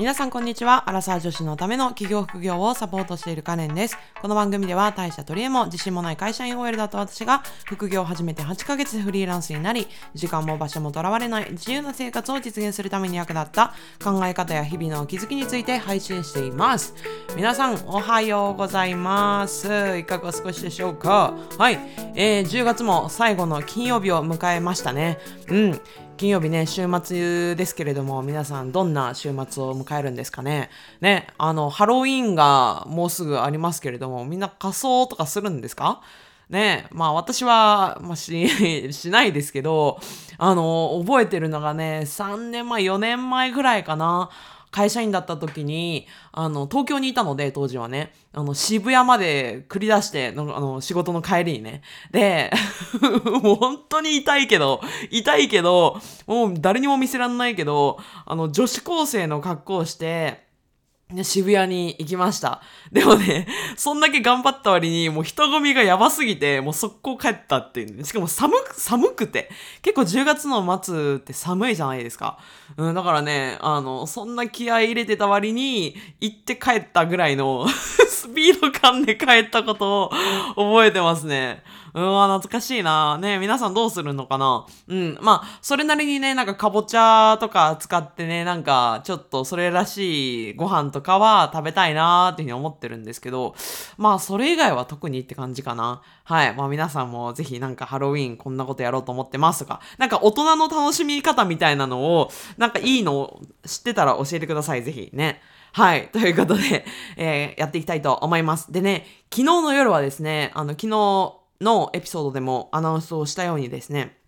皆さんこんにちは。アラサー女子のための企業副業をサポートしているカレンです。この番組では大した取り柄も自信もない会社員 OL だと私が副業を始めて8ヶ月フリーランスになり、時間も場所もとらわれない自由な生活を実現するために役立った考え方や日々の気づきについて配信しています。皆さんおはようございます。いかがお過ごしでしょうか？はい、えー、10月も最後の金曜日を迎えましたね。うん。金曜日ね、週末ですけれども、皆さんどんな週末を迎えるんですかね。ね、あの、ハロウィーンがもうすぐありますけれども、みんな仮装とかするんですか？ね、まあ私は、まあ、し、しないですけど、あの、覚えてるのがね、3年前、4年前ぐらいかな。会社員だった時に、あの、東京にいたので、当時はね、あの、渋谷まで繰り出しての、あの、仕事の帰りにね。で、もう本当に痛いけど、痛いけど、もう誰にも見せらんないけど、あの、女子高生の格好をして、渋谷に行きました。でもね、そんだけ頑張った割に、もう人混みがやばすぎて、もう速攻帰ったっていう、ね。しかも寒く、寒くて。結構10月の末って寒いじゃないですか。うん、だからね、あの、そんな気合い入れてた割に、行って帰ったぐらいの スピード感で帰ったことを覚えてますね。う、わ懐かしいな。ね、皆さんどうするのかなうん、まあ、それなりにね、なんかかぼちゃとか使ってね、なんかちょっとそれらしいご飯とかは食べたいなーっていうふうに思ってるんですけど、まあ、それ以外は特にって感じかな。はい。まあ、皆さんもぜひなんかハロウィンこんなことやろうと思ってますとか、なんか大人の楽しみ方みたいなのを、なんかいいのを知ってたら教えてください、ぜひね。はい。ということで、えーやっていきたいと思います。でね、昨日の夜はですね、あの、昨日のエピソードでもアナウンスをしたようにですね、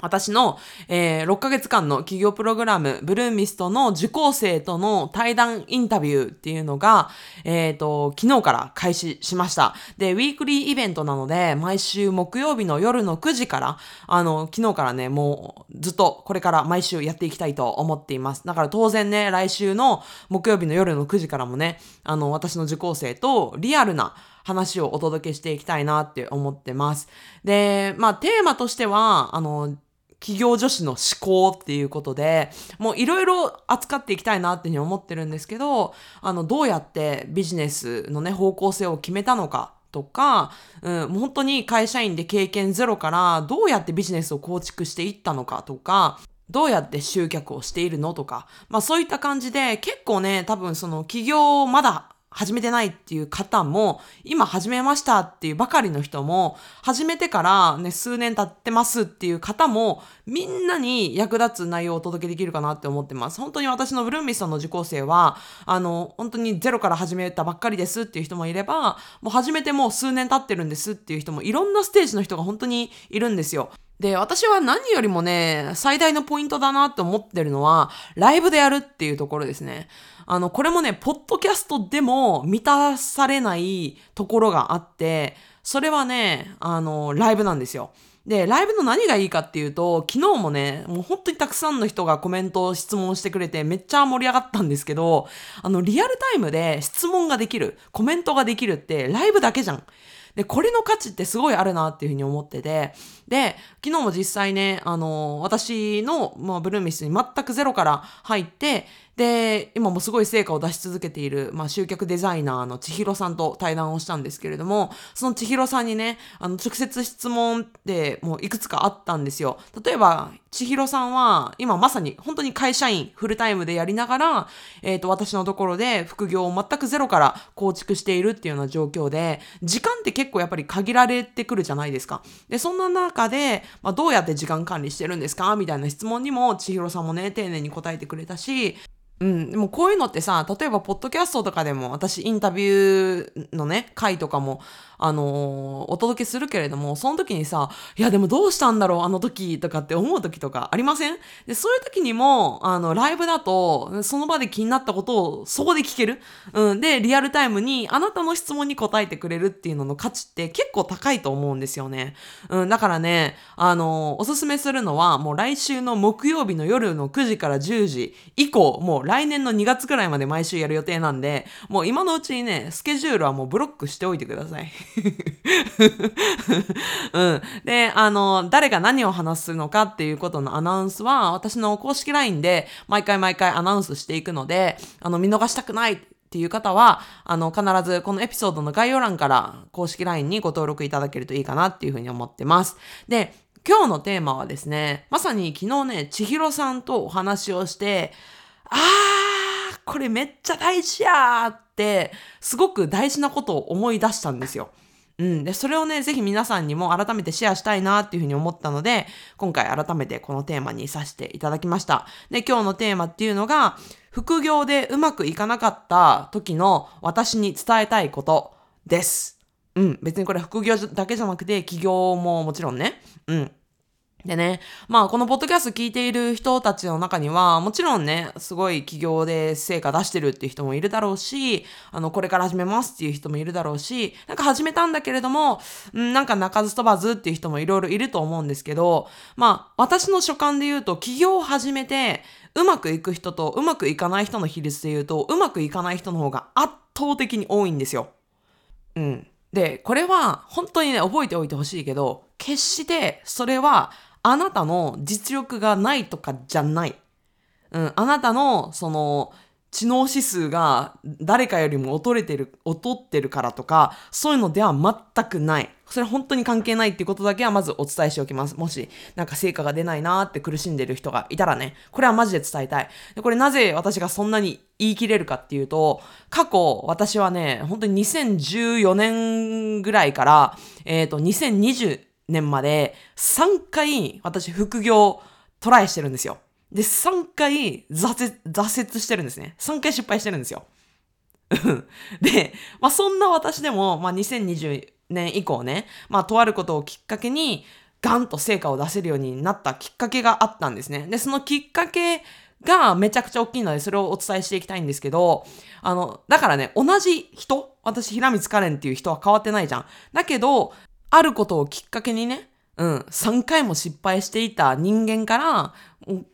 私の、えー6ヶ月間の企業プログラム、ブルーミストの受講生との対談インタビューっていうのが、えっ、と、昨日から開始しました。で、ウィークリーイベントなので、毎週木曜日の夜の9時から、あの、昨日からね、もうずっとこれから毎週やっていきたいと思っています。だから当然ね、来週の木曜日の夜の9時からもね、あの、私の受講生とリアルな話をお届けしていきたいなって思ってます。で、まあ、テーマとしては、あの、企業女子の思考っていうことで、もういろいろ扱っていきたいなっていうふうに思ってるんですけど、あの、どうやってビジネスのね、方向性を決めたのかとか、うん、本当に会社員で経験ゼロからどうやってビジネスを構築していったのかとか、どうやって集客をしているのとか、まあそういった感じで結構ね、多分その企業をまだ始めてないっていう方も、今始めましたっていうばかりの人も、始めてからね、数年経ってますっていう方も、みんなに役立つ内容をお届けできるかなって思ってます。本当に私のブルーミスさんの受講生は、あの、本当にゼロから始めたばっかりですっていう人もいれば、もう始めてもう数年経ってるんですっていう人も、いろんなステージの人が本当にいるんですよ。で、私は何よりもね、最大のポイントだなって思ってるのは、ライブでやるっていうところですね。あの、これもね、ポッドキャストでも満たされないところがあって、それはね、あの、ライブなんですよ。で、ライブの何がいいかっていうと、昨日もね、もう本当にたくさんの人がコメント、質問してくれて、めっちゃ盛り上がったんですけど、あの、リアルタイムで質問ができる、コメントができるって、ライブだけじゃん。で、これの価値ってすごいあるなっていうふうに思ってて、で、昨日も実際ね、あの、私の、まあ、ブルーミスに全くゼロから入って、で、今もすごい成果を出し続けている、まあ、集客デザイナーの千尋さんと対談をしたんですけれども、その千尋さんにね、あの、直接質問ってもういくつかあったんですよ。例えば、千尋さんは、今まさに本当に会社員フルタイムでやりながら、えっ、と、私のところで副業を全くゼロから構築しているっていうような状況で、時間って結構やっぱり限られてくるじゃないですか。で、そんな中で、まあ、どうやって時間管理してるんですか？みたいな質問にも、千尋さんもね、丁寧に答えてくれたし、うん、でもこういうのってさ、例えば、ポッドキャストとかでも、私、インタビューのね、回とかも、あのーお届けするけれども、その時にさ、いや、でもどうしたんだろう、あの時とかって思う時とかありません？で、そういう時にも、あの、ライブだと、その場で気になったことをそこで聞ける？うん、で、リアルタイムに、あなたの質問に答えてくれるっていうのの価値って結構高いと思うんですよね。うん、だからね、あのーおすすめするのは、もう来週の木曜日の夜の9時から10時以降、もう来年の2月ぐらいまで毎週やる予定なんで、もう今のうちにね、スケジュールはもうブロックしておいてください。うん。で、あの、誰が何を話すのかっていうことのアナウンスは、私の公式 LINE で毎回毎回アナウンスしていくので、あの、見逃したくないっていう方は、あの、必ずこのエピソードの概要欄から公式 LINE にご登録いただけるといいかなっていうふうに思ってます。で、今日のテーマはですね、まさに昨日ね、千尋さんとお話をして、あー、これめっちゃ大事やーって、すごく大事なことを思い出したんですよ。うん。で、それをね、ぜひ皆さんにも改めてシェアしたいなっていうふうに思ったので、今回改めてこのテーマにさせていただきました。で、今日のテーマっていうのが、副業でうまくいかなかった時の私に伝えたいことです。うん。別にこれ副業だけじゃなくて、起業ももちろんね。うん。でね、まあこのポッドキャスト聞いている人たちの中には、もちろんね、すごい企業で成果出してるっていう人もいるだろうし、あの、これから始めますっていう人もいるだろうし、なんか始めたんだけれども、んなんか鳴かず飛ばずっていう人もいろいろいると思うんですけど、まあ私の所感で言うと、起業を始めて、うまくいく人とうまくいかない人の比率で言うと、うまくいかない人の方が圧倒的に多いんですよ。うん。で、これは本当にね、覚えておいてほしいけど、決してそれはあなたの実力がないとかじゃない。うん、あなたの、その、知能指数が誰かよりも劣れてる、劣ってるからとか、そういうのでは全くない。それ本当に関係ないっていうことだけはまずお伝えしておきます。もし、なんか成果が出ないなーって苦しんでる人がいたらね、これはマジで伝えたい。でこれなぜ私がそんなに言い切れるかっていうと、過去私はね、本当に2014年ぐらいから、えっ、ー、と、2020年まで3回私副業トライしてるんですよ。で、3回挫折、挫折してるんですね。3回失敗してるんですよ。で、まあそんな私でも、まあ2020年以降ね、まあとあることをきっかけに、ガンと成果を出せるようになったきっかけがあったんですね。で、そのきっかけがめちゃくちゃ大きいので、それをお伝えしていきたいんですけど、あの、だからね、同じ人、私、平光カレンっていう人は変わってないじゃん。だけど、あることをきっかけにね、うん、3回も失敗していた人間から、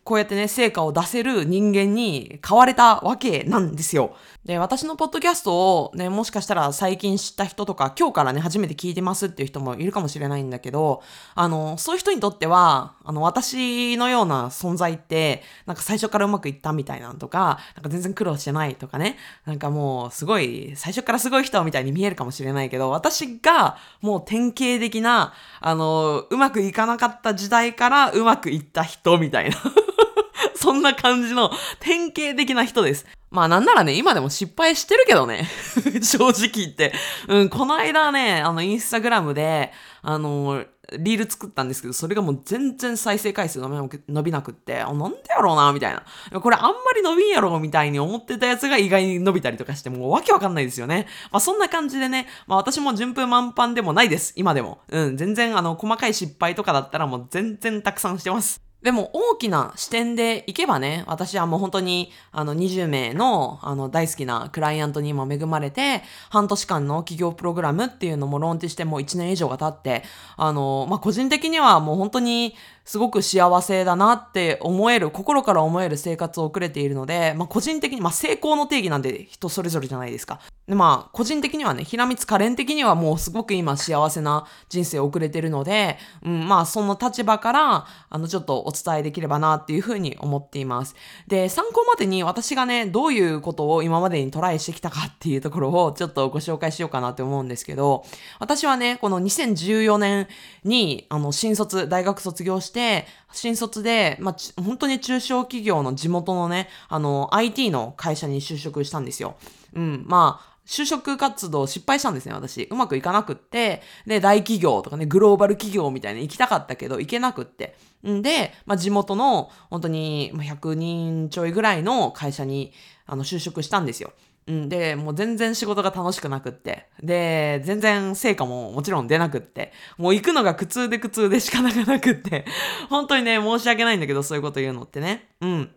こうやってね、成果を出せる人間に変われたわけなんですよ。で、私のポッドキャストをね、もしかしたら最近知った人とか、今日からね、初めて聞いてますっていう人もいるかもしれないんだけど、あの、そういう人にとっては、あの、私のような存在って、なんか最初からうまくいったみたいなのとか、なんか全然苦労してないとかね、なんかもうすごい、最初からすごい人みたいに見えるかもしれないけど、私がもう典型的な、あの、うまくいかなかった時代からうまくいった人みたいな。そんな感じの典型的な人です。まあなんならね、今でも失敗してるけどね。正直言って。うん、この間ね、あの、インスタグラムで、あの、リール作ったんですけど、それがもう全然再生回数伸びなくって、あ、なんでやろうな、みたいな。これあんまり伸びんやろ、みたいに思ってたやつが意外に伸びたりとかして、もうわけわかんないですよね。まあそんな感じでね、まあ私も順風満帆でもないです、今でも。うん、全然あの、細かい失敗とかだったらもう全然たくさんしてます。でも大きな視点でいけばね、私はもう本当にあの20名のあの大好きなクライアントにも恵まれて、半年間の企業プログラムっていうのもローンチしてもう1年以上が経って、あの、まあ、個人的にはもう本当にすごく幸せだなって思える、心から思える生活を送れているので、まあ、個人的に、まあ、成功の定義なんで人それぞれじゃないですか。で、まあ、個人的にはね、平光可憐的にはもうすごく今幸せな人生を送れているので、うん、まあ、その立場から、あの、ちょっとお伝えできればなっていうふうに思っています。で、参考までに私がね、どういうことを今までにトライしてきたかっていうところをちょっとご紹介しようかなって思うんですけど、私はね、この2014年に、あの、新卒、大学卒業して、新卒で、まあ、本当に中小企業の地元のね、あの、IT の会社に就職したんですよ。うん、まあ、就職活動失敗したんですね、私。うまくいかなくって、で、大企業とかね、グローバル企業みたいに行きたかったけど、行けなくって。んで、まあ、地元の、本当に100人ちょいぐらいの会社に、あの、就職したんですよ。うん、で、もう全然仕事が楽しくなくって。で、全然成果ももちろん出なくって。もう行くのが苦痛で苦痛で仕方がなくって。本当にね、申し訳ないんだけど、そういうこと言うのってね。うん。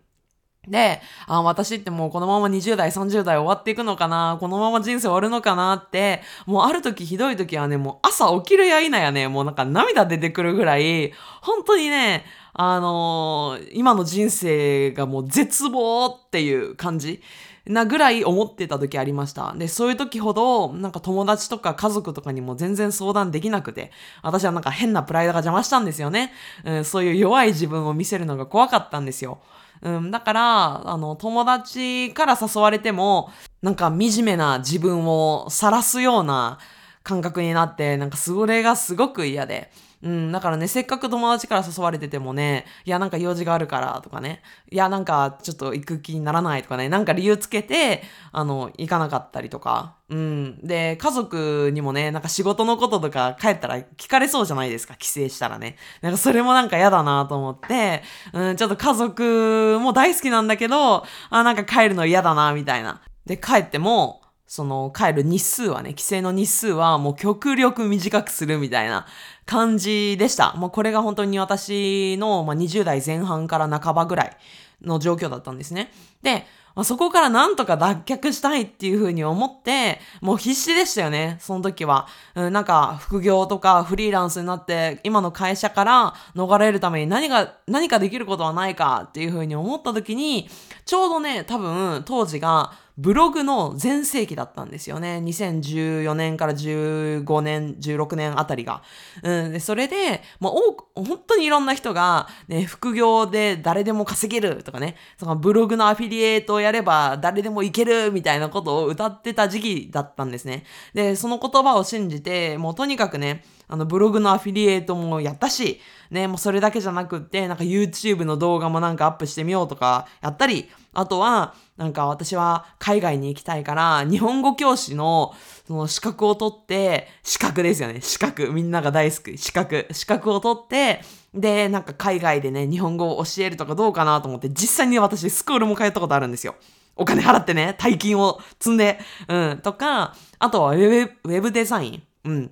で、あ、私ってもうこのまま20代、30代終わっていくのかな？このまま人生終わるのかなって、もうある時ひどい時はね、もう朝起きるや否やね、もうなんか涙出てくるぐらい、本当にね、あのー、今の人生がもう絶望っていう感じ。なぐらい思ってた時ありました。で、そういう時ほど、なんか友達とか家族とかにも全然相談できなくて、私はなんか変なプライドが邪魔したんですよね。うん、そういう弱い自分を見せるのが怖かったんですよ。うん、だから、あの、友達から誘われても、なんか惨めな自分を晒すような感覚になって、なんかそれがすごく嫌で。うん、だからね、せっかく友達から誘われててもね、いや、なんか用事があるからとかね、いや、なんかちょっと行く気にならないとかね、なんか理由つけて、あの、行かなかったりとか、うん。で、家族にもね、なんか仕事のこととか帰ったら聞かれそうじゃないですか、帰省したらね。なんかそれもなんか嫌だなと思って、うん、ちょっと家族も大好きなんだけど、あ、なんか帰るの嫌だな、みたいな。で、帰っても、その帰る日数はね、帰省の日数はもう極力短くするみたいな感じでした。もうこれが本当に私の、まあ、20代前半から半ばぐらいの状況だったんですね。で、まあ、そこからなんとか脱却したいっていうふうに思って、もう必死でしたよね、その時は。うん、なんか、副業とかフリーランスになって、今の会社から逃れるために何が、何かできることはないかっていうふうに思った時に、ちょうどね、多分、当時が、ブログの全盛期だったんですよね。2014年から15年、16年あたりが。うん、でそれで、まあ、多く、本当にいろんな人が、ね、副業で誰でも稼げるとかね、そのブログのアフィリエイトをやれば誰でもいけるみたいなことを歌ってた時期だったんですね。で、その言葉を信じて、もうとにかくね、あの、ブログのアフィリエイトもやったし、ね、もうそれだけじゃなくって、なんか YouTube の動画もなんかアップしてみようとかやったり、あとは、なんか私は海外に行きたいから、日本語教師のその資格を取って、資格ですよね。資格。みんなが大好き。資格。資格を取って、で、なんか海外でね、日本語を教えるとかどうかなと思って、実際に私スクールも通ったことあるんですよ。お金払ってね、大金を積んで、うん、とか、あとはウェブ、ウェブデザイン。うん。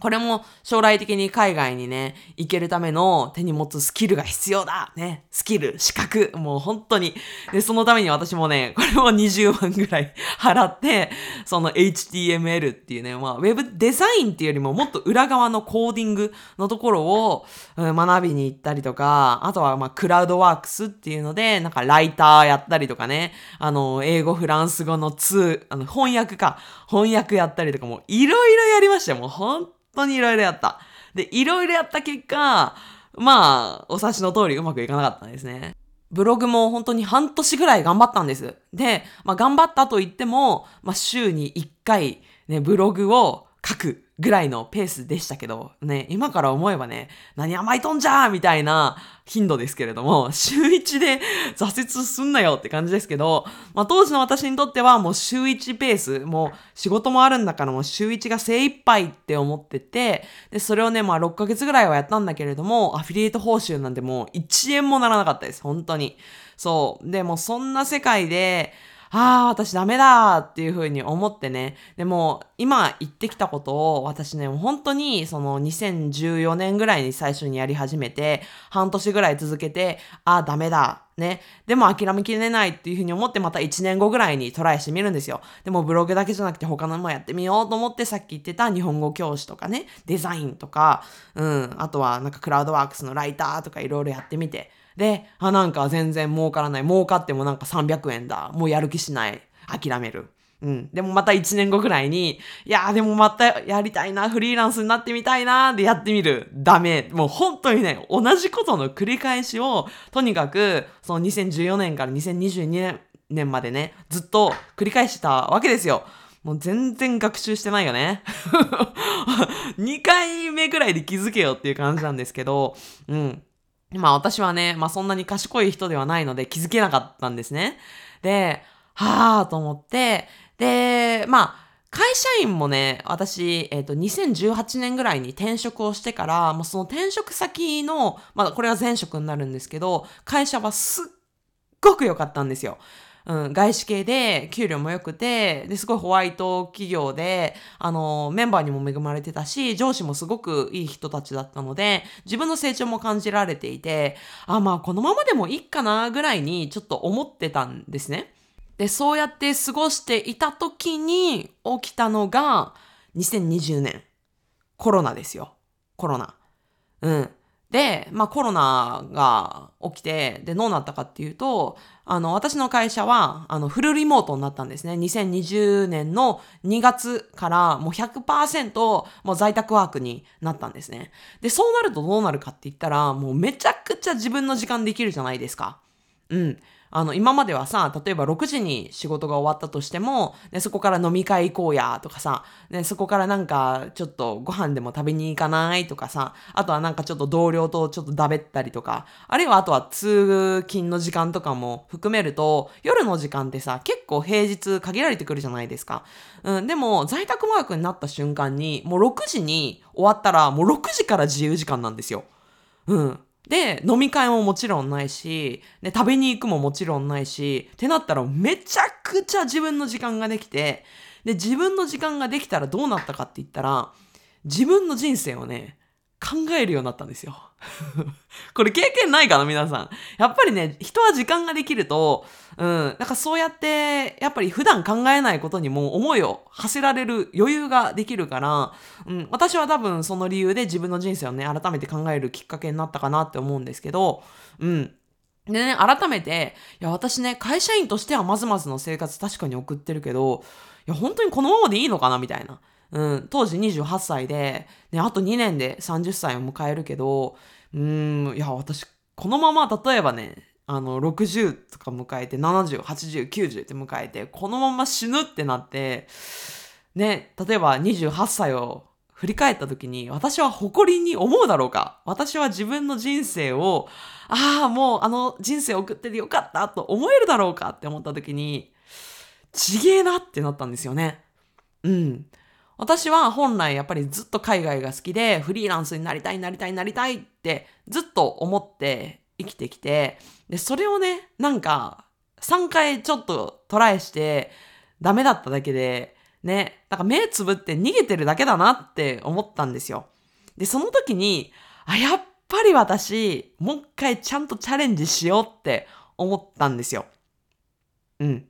これも将来的に海外にね、行けるための手に持つスキルが必要だね。スキル、資格、もう本当に。で、そのために私もね、これも20万ぐらい払って、その HTML っていうね、まあ、ウェブデザインっていうよりももっと裏側のコーディングのところを、学びに行ったりとか、あとはまあ、クラウドワークスっていうので、なんかライターやったりとかね、あの、英語、フランス語の2、あの、翻訳か、翻訳やったりとかも、いろいろやりましたよ。もう本当にいろいろやった。で、いろいろやった結果、まあ、お察しの通りうまくいかなかったんですね。ブログも本当に半年ぐらい頑張ったんです。で、まあ頑張ったと言っても、まあ週に1回ね、ブログを書くぐらいのペースでしたけど、ね、今から思えばね、何甘いとんじゃーみたいな頻度ですけれども、週1で挫折すんなよって感じですけど、まあ当時の私にとってはもう週1ペース、もう仕事もあるんだからもう週1が精一杯って思ってて、で、それをね、まあ6ヶ月ぐらいはやったんだけれども、アフィリエイト報酬なんてもう1円もならなかったです、本当に。そう。でもそんな世界で、ああ、私ダメだっていうふうに思ってね。でも、今言ってきたことを私ね、本当にその2014年ぐらいに最初にやり始めて、半年ぐらい続けて、ああ、ダメだ。ね。でも諦めきれないっていうふうに思ってまた1年後ぐらいにトライしてみるんですよ。でもブログだけじゃなくて他のもやってみようと思ってさっき言ってた日本語教師とかね、デザインとか、うん、あとはなんかクラウドワークスのライターとかいろいろやってみて。で、あ、なんか全然儲からない。儲かってもなんか300円だ。もうやる気しない。諦める。うん。でもまた1年後くらいに、いやーでもまたやりたいな、フリーランスになってみたいな、でやってみる。ダメ。もう本当にね、同じことの繰り返しを、とにかく、その2014年から2022年年までね、ずっと繰り返したわけですよ。もう全然学習してないよね。2回目くらいで気づけよっていう感じなんですけど、うん。まあ私はね、まあそんなに賢い人ではないので気づけなかったんですね。で、はぁと思って、で、まあ、会社員もね、私、えっ、ー、と、2018年ぐらいに転職をしてから、もうその転職先の、まあこれは前職になるんですけど、会社はすっごく良かったんですよ。うん、外資系で給料も良くて、で、すごいホワイト企業で、あの、メンバーにも恵まれてたし、上司もすごくいい人たちだったので、自分の成長も感じられていて、あ、まあこのままでもいいかなぐらいにちょっと思ってたんですね。で、そうやって過ごしていた時に起きたのが、2020年。コロナですよ。コロナ。うん。で、まあコロナが起きて、で、どうなったかっていうと、あの、私の会社は、あの、フルリモートになったんですね。2020年の2月からもう100%もう在宅ワークになったんですね。で、そうなるとどうなるかって言ったら、もうめちゃくちゃ自分の時間できるじゃないですか。うん。あの、今まではさ、例えば6時に仕事が終わったとしても、ね、そこから飲み会行こうやとかさ、ね、そこからなんかちょっとご飯でも食べに行かないとかさ、あとはなんかちょっと同僚とちょっとだべったりとか、あるいはあとは通勤の時間とかも含めると、夜の時間ってさ、結構平日限られてくるじゃないですか。うん、でも在宅ワークになった瞬間に、もう6時に終わったら、もう6時から自由時間なんですよ。うん。で、飲み会ももちろんないし、で、食べに行くももちろんないし、ってなったらめちゃくちゃ自分の時間ができて、で、自分の時間ができたらどうなったかって言ったら、自分の人生をね、考えるようになったんですよ。これ経験ないかな皆さん。やっぱりね、人は時間ができると、うん、なんかそうやって、やっぱり普段考えないことにも思いを馳せられる余裕ができるから、うん、私は多分その理由で自分の人生をね、改めて考えるきっかけになったかなって思うんですけど、うん。でね、改めて、いや、私ね、会社員としてはまずまずの生活確かに送ってるけど、いや、本当にこのままでいいのかなみたいな。うん、当時28歳で、ね、あと2年で30歳を迎えるけど、うん、いや、私、このまま例えばね、あの、60とか迎えて、70、80、90って迎えて、このまま死ぬってなって、ね、例えば28歳を振り返った時に、私は誇りに思うだろうか私は自分の人生を、ああ、もうあの人生送っててよかったと思えるだろうかって思った時に、ちげえなってなったんですよね。うん。私は本来やっぱりずっと海外が好きでフリーランスになりたいなりたいなりたいってずっと思って生きてきて、で、それをね、なんか3回ちょっとトライしてダメだっただけで、ね、なんか目つぶって逃げてるだけだなって思ったんですよ。で、その時に、あ、やっぱり私、もう一回ちゃんとチャレンジしようって思ったんですよ。うん。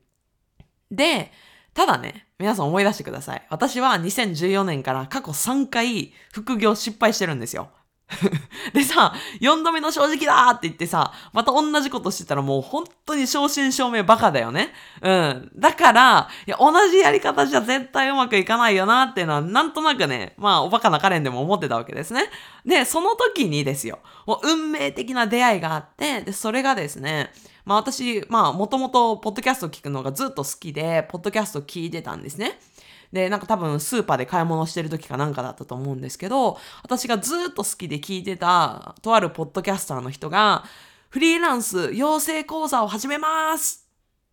で、ただね、皆さん思い出してください。私は2014年から過去3回副業失敗してるんですよ。でさ、4度目の正直だって言ってさ、また同じことしてたらもう本当に正真正銘バカだよね。うん。だから、いや、同じやり方じゃ絶対うまくいかないよなっていうのは、なんとなくね、まあ、おバカなカレンでも思ってたわけですね。で、その時にですよ、もう運命的な出会いがあって、で、それがですね、まあ私、まあもともとポッドキャストを聞くのがずっと好きで、ポッドキャスト聞いてたんですね。で、なんか多分スーパーで買い物してる時かなんかだったと思うんですけど、私がずっと好きで聞いてた、とあるポッドキャスターの人が、フリーランス養成講座を始めます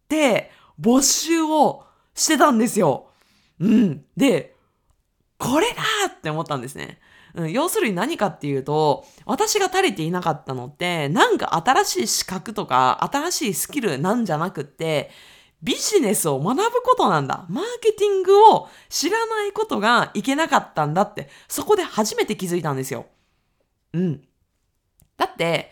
って募集をしてたんですよ。うん。で、これだって思ったんですね。うん、要するに何かっていうと、私が足りていなかったのって、なんか新しい資格とか、新しいスキルなんじゃなくって、ビジネスを学ぶことなんだ。マーケティングを知らないことがいけなかったんだって、そこで初めて気づいたんですよ。うん。だって、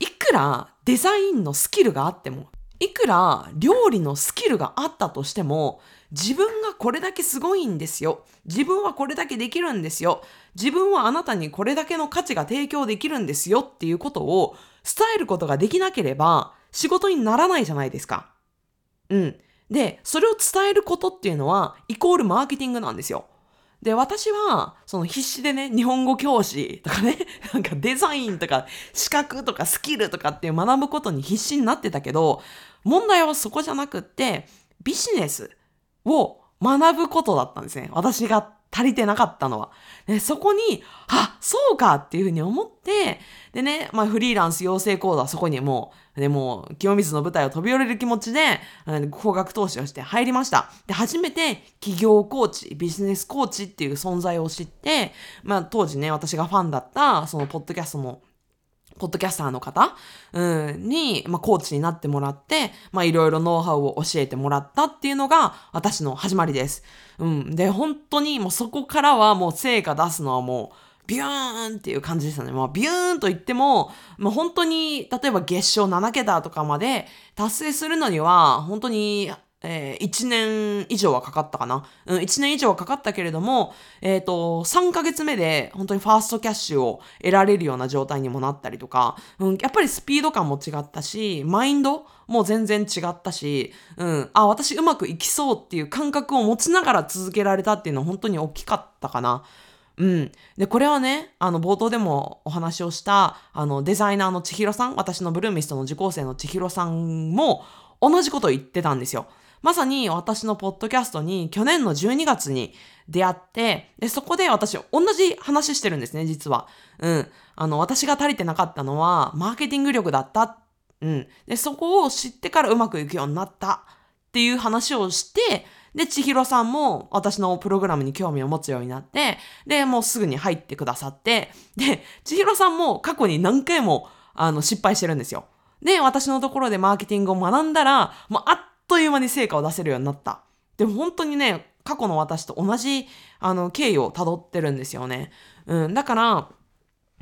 いくらデザインのスキルがあっても、いくら料理のスキルがあったとしても、自分がこれだけすごいんですよ。自分はこれだけできるんですよ。自分はあなたにこれだけの価値が提供できるんですよっていうことを伝えることができなければ仕事にならないじゃないですか。うん。で、それを伝えることっていうのはイコールマーケティングなんですよ。で、私は、その必死でね、日本語教師とかね、なんかデザインとか資格とかスキルとかっていう学ぶことに必死になってたけど、問題はそこじゃなくって、ビジネスを学ぶことだったんですね。私が足りてなかったのは。でそこに、あ、そうかっていうふうに思って、でね、まあフリーランス養成講座そこにもう、でもう清水の舞台を飛び降りる気持ちで、高額投資をして入りました。で、初めて企業コーチ、ビジネスコーチっていう存在を知って、まあ当時ね、私がファンだった、そのポッドキャストのポッドキャスターの方、うん、に、まあ、コーチになってもらって、まあ、いろいろノウハウを教えてもらったっていうのが私の始まりです。うん。で、本当にもうそこからはもう成果出すのはもう、ビューンっていう感じでしたね。まあ、ビューンと言っても、まあ、本当に、例えば月賞7桁とかまで達成するのには、本当にえー、1年以上はかかったかな。うん、1年以上はかかったけれども、えっ、ー、と、3ヶ月目で本当にファーストキャッシュを得られるような状態にもなったりとか、うん、やっぱりスピード感も違ったし、マインドも全然違ったし、うん、あ、私うまくいきそうっていう感覚を持ちながら続けられたっていうのは本当に大きかったかな。うん。で、これはね、あの、冒頭でもお話をした、あの、デザイナーの千尋さん、私のブルーミストの受講生の千尋さんも、同じことを言ってたんですよ。まさに私のポッドキャストに去年の12月に出会って、で、そこで私同じ話してるんですね、実は。うん。あの、私が足りてなかったのは、マーケティング力だった。うん。で、そこを知ってからうまくいくようになったっていう話をして、で、千尋さんも私のプログラムに興味を持つようになって、で、もうすぐに入ってくださって、で、千尋さんも過去に何回も、あの、失敗してるんですよ。で、私のところでマーケティングを学んだら、もうあっという間に成果を出せるようになった。でも本当にね、過去の私と同じ、あの、経緯を辿ってるんですよね。うん、だから、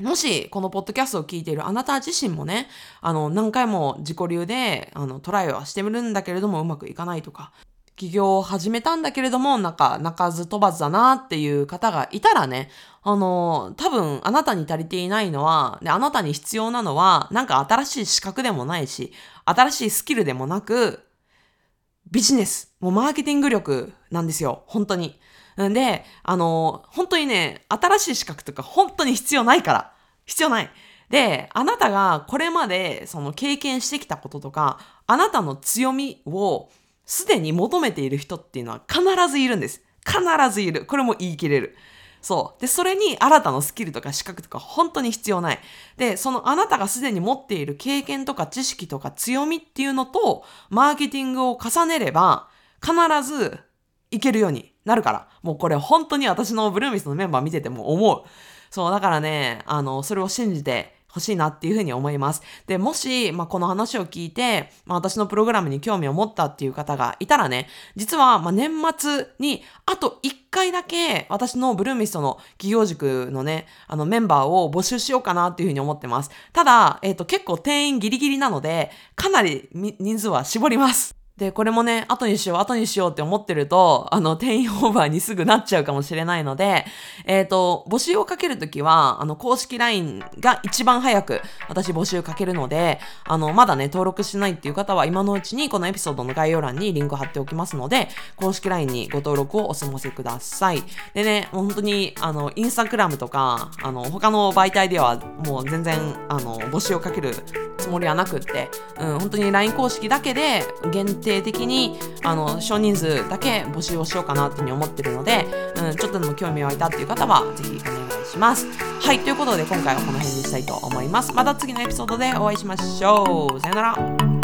もし、このポッドキャストを聞いているあなた自身もね、あの、何回も自己流で、あの、トライはしてみるんだけれどもうまくいかないとか、起業を始めたんだけれども、なんか、鳴かず飛ばずだなっていう方がいたらね、あの、多分、あなたに足りていないのは、で、あなたに必要なのは、なんか新しい資格でもないし、新しいスキルでもなく、ビジネス、もうマーケティング力なんですよ。本当に。んで、あの、本当にね、新しい資格とか本当に必要ないから。必要ない。で、あなたがこれまでその経験してきたこととか、あなたの強みをすでに求めている人っていうのは必ずいるんです。必ずいる。これも言い切れる。そう。で、それに新たなスキルとか資格とか本当に必要ない。で、そのあなたがすでに持っている経験とか知識とか強みっていうのと、マーケティングを重ねれば、必ずいけるようになるから。もうこれ本当に私のブルーミスのメンバー見てても思う。そう、だからね、あの、それを信じて欲しいなっていうふうに思います。で、もし、まあ、この話を聞いて、まあ、私のプログラムに興味を持ったっていう方がいたらね、実は、まあ、年末に、あと1回だけ、私のブルーミストの企業塾のね、あの、メンバーを募集しようかなっていうふうに思ってます。ただ、えっ、ー、と、結構定員ギリギリなので、かなり人数は絞ります。で、これもね、後にしよう、後にしようって思ってると、あの、定員オーバーにすぐなっちゃうかもしれないので、えっ、ー、と、募集をかけるときは、あの、公式 LINE が一番早く私募集かけるので、あの、まだね、登録しないっていう方は今のうちにこのエピソードの概要欄にリンク貼っておきますので、公式 LINE にご登録をお済ませください。でね、本当に、あの、インスタグラムとか、あの、他の媒体ではもう全然、あの、募集をかけるつもりはなくって、うん、本当に LINE 公式だけで限定的にあの少人数だけ募集をしようかなっていうふうに思ってるので、うん、ちょっとでも興味湧いたっていう方は是非お願いします。はい、ということで今回はこの辺にしたいと思います。また次のエピソードでお会いしましょう。さよなら。